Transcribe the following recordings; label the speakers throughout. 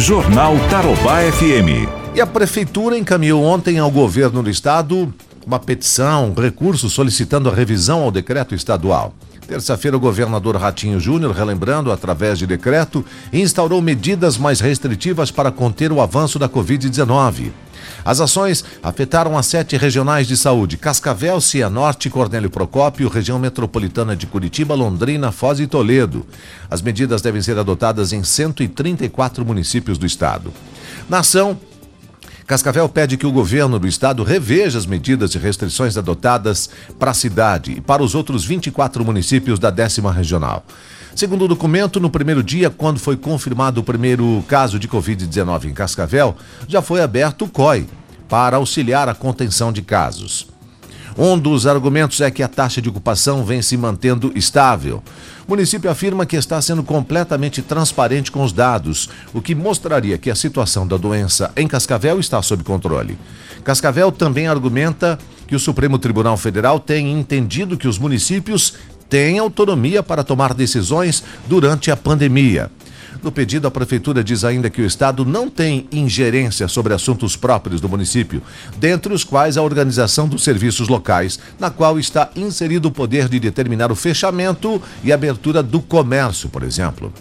Speaker 1: Jornal Tarobá FM.
Speaker 2: E a Prefeitura encaminhou ontem ao governo do estado uma petição, um recurso solicitando a revisão ao decreto estadual. Terça-feira, o governador Ratinho Júnior, relembrando através de decreto, instaurou medidas mais restritivas para conter o avanço da Covid-19. As ações afetaram as sete regionais de saúde: Cascavel, Cianorte, Cornélio Procópio, região metropolitana de Curitiba, Londrina, Foz e Toledo. As medidas devem ser adotadas em 134 municípios do estado. Na ação, Cascavel pede que o governo do estado reveja as medidas de restrições adotadas para a cidade e para os outros 24 municípios da décima regional. Segundo o documento, no primeiro dia, quando foi confirmado o primeiro caso de Covid-19 em Cascavel, já foi aberto o COI para auxiliar a contenção de casos. Um dos argumentos é que a taxa de ocupação vem se mantendo estável. O município afirma que está sendo completamente transparente com os dados, o que mostraria que a situação da doença em Cascavel está sob controle. Cascavel também argumenta que o Supremo Tribunal Federal tem entendido que os municípios têm autonomia para tomar decisões durante a pandemia. No pedido, a Prefeitura diz ainda que o Estado não tem ingerência sobre assuntos próprios do município, dentre os quais a organização dos serviços locais, na qual está inserido o poder de determinar o fechamento e abertura do comércio, por exemplo.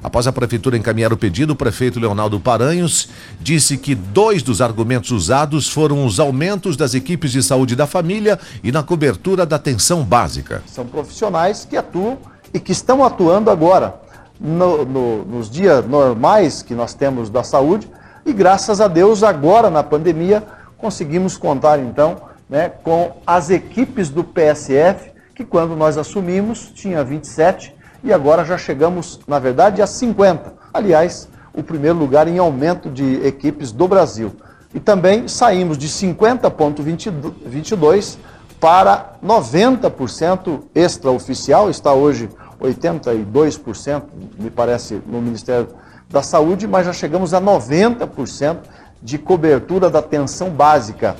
Speaker 2: Após a prefeitura encaminhar o pedido, o prefeito Leonardo Paranhos disse que dois dos argumentos usados foram os aumentos das equipes de saúde da família e na cobertura da atenção básica.
Speaker 3: São profissionais que atuam e que estão atuando agora no, no, nos dias normais que nós temos da saúde e graças a Deus agora na pandemia conseguimos contar então né, com as equipes do PSF que quando nós assumimos tinha 27 e agora já chegamos na verdade a 50. Aliás, o primeiro lugar em aumento de equipes do Brasil. E também saímos de 50,22 para 90% extraoficial, está hoje 82%, me parece, no Ministério da Saúde, mas já chegamos a 90% de cobertura da atenção básica.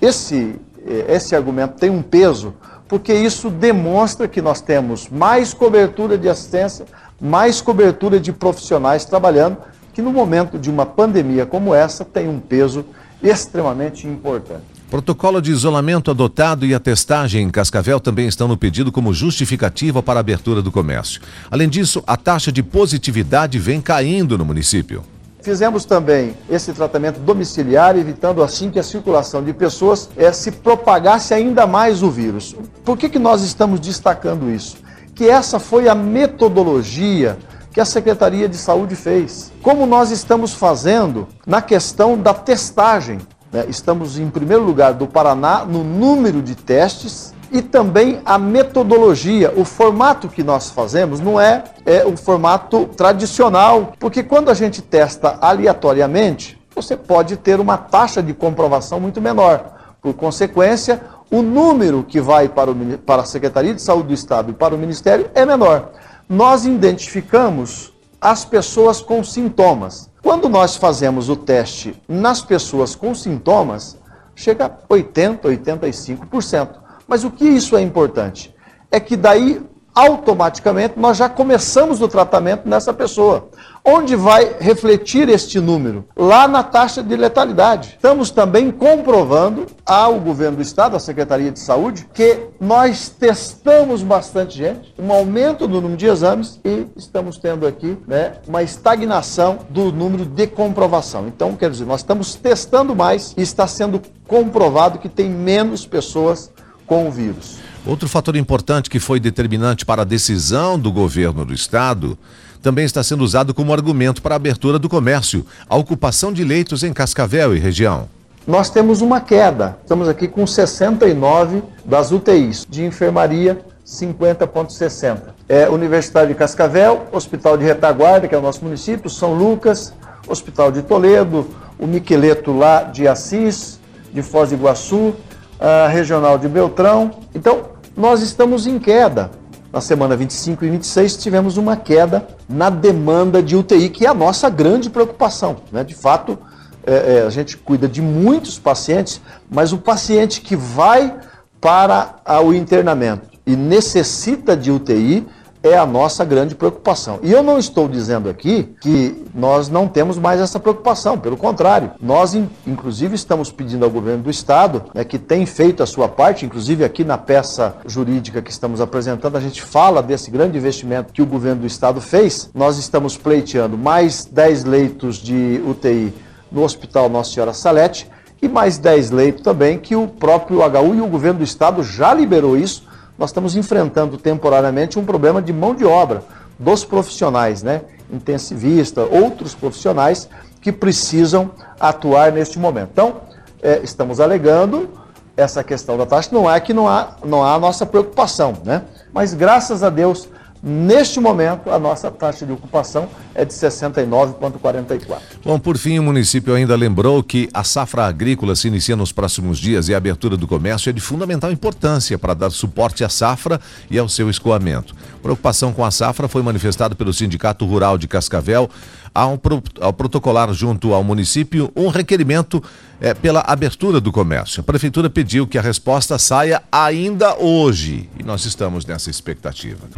Speaker 3: Esse, eh, esse argumento tem um peso, porque isso demonstra que nós temos mais cobertura de assistência, mais cobertura de profissionais trabalhando, que no momento de uma pandemia como essa tem um peso extremamente importante.
Speaker 2: Protocolo de isolamento adotado e a testagem em Cascavel também estão no pedido como justificativa para a abertura do comércio. Além disso, a taxa de positividade vem caindo no município.
Speaker 3: Fizemos também esse tratamento domiciliar, evitando assim que a circulação de pessoas é, se propagasse ainda mais o vírus. Por que, que nós estamos destacando isso? Que essa foi a metodologia que a Secretaria de Saúde fez. Como nós estamos fazendo na questão da testagem. Né? Estamos em primeiro lugar do Paraná no número de testes e também a metodologia, o formato que nós fazemos não é, é o formato tradicional, porque quando a gente testa aleatoriamente, você pode ter uma taxa de comprovação muito menor. Por consequência, o número que vai para, o, para a Secretaria de Saúde do Estado e para o Ministério é menor. Nós identificamos as pessoas com sintomas. Quando nós fazemos o teste nas pessoas com sintomas, chega a 80, 85%. Mas o que isso é importante? É que daí automaticamente nós já começamos o tratamento nessa pessoa. Onde vai refletir este número? Lá na taxa de letalidade. Estamos também comprovando ao governo do estado, à Secretaria de Saúde, que nós testamos bastante gente, um aumento do número de exames e estamos tendo aqui né, uma estagnação do número de comprovação. Então, quer dizer, nós estamos testando mais e está sendo comprovado que tem menos pessoas com o vírus.
Speaker 2: Outro fator importante que foi determinante para a decisão do governo do estado também está sendo usado como argumento para a abertura do comércio, a ocupação de leitos em Cascavel e região.
Speaker 3: Nós temos uma queda, estamos aqui com 69 das UTIs, de enfermaria 50,60. É Universidade de Cascavel, Hospital de Retaguarda, que é o nosso município, São Lucas, Hospital de Toledo, o Miqueleto lá de Assis, de Foz do Iguaçu, a Regional de Beltrão. Então, nós estamos em queda. Na semana 25 e 26 tivemos uma queda na demanda de UTI, que é a nossa grande preocupação. Né? De fato, é, é, a gente cuida de muitos pacientes, mas o paciente que vai para o internamento e necessita de UTI é a nossa grande preocupação. E eu não estou dizendo aqui que nós não temos mais essa preocupação, pelo contrário, nós inclusive estamos pedindo ao governo do estado, né, que tem feito a sua parte, inclusive aqui na peça jurídica que estamos apresentando, a gente fala desse grande investimento que o governo do estado fez. Nós estamos pleiteando mais 10 leitos de UTI no Hospital Nossa Senhora Salete e mais 10 leitos também que o próprio HU e o governo do estado já liberou isso nós estamos enfrentando temporariamente um problema de mão de obra dos profissionais, né? Intensivista, outros profissionais que precisam atuar neste momento. Então, é, estamos alegando essa questão da taxa. Não é que não há, não há a nossa preocupação, né? Mas graças a Deus Neste momento, a nossa taxa de ocupação é de 69,44.
Speaker 2: Bom, por fim, o município ainda lembrou que a safra agrícola se inicia nos próximos dias e a abertura do comércio é de fundamental importância para dar suporte à safra e ao seu escoamento. Preocupação com a safra foi manifestada pelo Sindicato Rural de Cascavel ao, pro, ao protocolar junto ao município um requerimento é, pela abertura do comércio. A prefeitura pediu que a resposta saia ainda hoje e nós estamos nessa expectativa.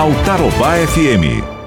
Speaker 1: Jornal Tarobá FM.